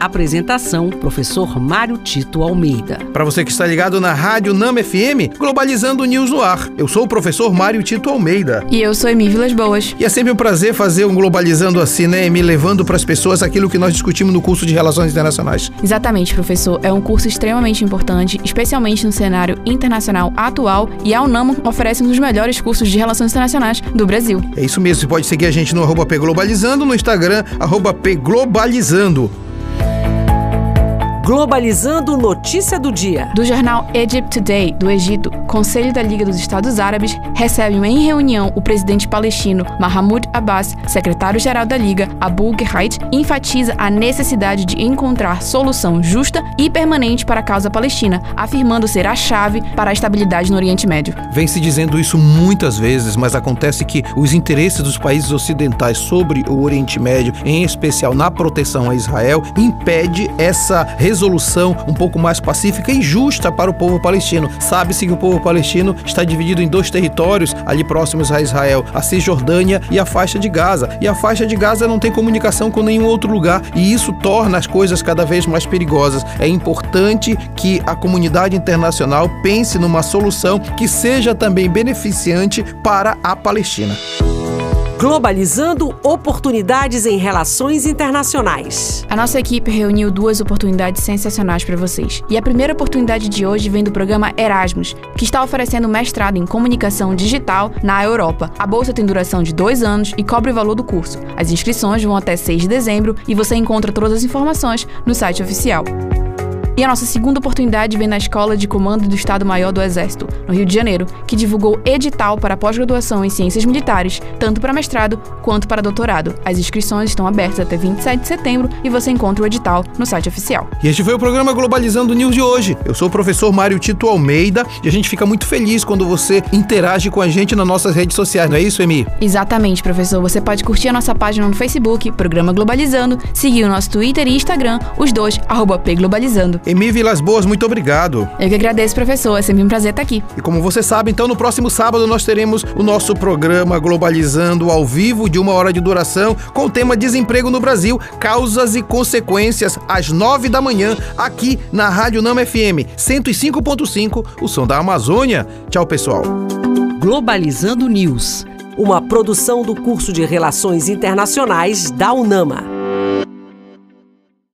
Apresentação: Professor Mário Tito Almeida. Para você que está ligado na Rádio Nama FM, Globalizando News no ar. Eu sou o professor Mário Tito Almeida. E eu sou Emi Vilas Boas. E é sempre um prazer fazer um Globalizando assim, né, Emi? Levando para as pessoas aquilo que nós discutimos no curso de Relações Internacionais. Exatamente, professor. É um curso extremamente importante, especialmente no cenário internacional atual, e a UNAMA oferece um dos melhores cursos de Relações Internacionais do Brasil. É isso mesmo. Você pode seguir a gente no arroba Globalizando, no Instagram, arroba Globalizando. Globalizando notícia do dia. Do jornal Egypt Today, do Egito, Conselho da Liga dos Estados Árabes recebe em reunião o presidente palestino Mahmoud Abbas, secretário-geral da Liga, Abu Ghait, enfatiza a necessidade de encontrar solução justa e permanente para a causa palestina, afirmando ser a chave para a estabilidade no Oriente Médio. Vem se dizendo isso muitas vezes, mas acontece que os interesses dos países ocidentais sobre o Oriente Médio, em especial na proteção a Israel, impede essa resolução resolução um pouco mais pacífica e justa para o povo palestino. Sabe-se que o povo palestino está dividido em dois territórios ali próximos a Israel, a Cisjordânia e a faixa de Gaza. E a faixa de Gaza não tem comunicação com nenhum outro lugar e isso torna as coisas cada vez mais perigosas. É importante que a comunidade internacional pense numa solução que seja também beneficiante para a Palestina. Globalizando oportunidades em relações internacionais. A nossa equipe reuniu duas oportunidades sensacionais para vocês. E a primeira oportunidade de hoje vem do programa Erasmus, que está oferecendo mestrado em comunicação digital na Europa. A bolsa tem duração de dois anos e cobre o valor do curso. As inscrições vão até 6 de dezembro e você encontra todas as informações no site oficial. E a nossa segunda oportunidade vem na Escola de Comando do Estado-Maior do Exército, no Rio de Janeiro, que divulgou edital para pós-graduação em Ciências Militares, tanto para mestrado quanto para doutorado. As inscrições estão abertas até 27 de setembro e você encontra o edital no site oficial. E este foi o programa Globalizando News de hoje. Eu sou o professor Mário Tito Almeida e a gente fica muito feliz quando você interage com a gente nas nossas redes sociais, não é isso, Emi? Exatamente, professor. Você pode curtir a nossa página no Facebook, Programa Globalizando, seguir o nosso Twitter e Instagram, os dois, arroba pglobalizando. Emi Vilas Boas, muito obrigado. Eu que agradeço, professor. É sempre um prazer estar aqui. E como você sabe, então no próximo sábado nós teremos o nosso programa Globalizando ao vivo de uma hora de duração com o tema Desemprego no Brasil, causas e consequências, às nove da manhã, aqui na Rádio Nama FM 105.5, o som da Amazônia. Tchau, pessoal. Globalizando News, uma produção do curso de Relações Internacionais da UNAMA.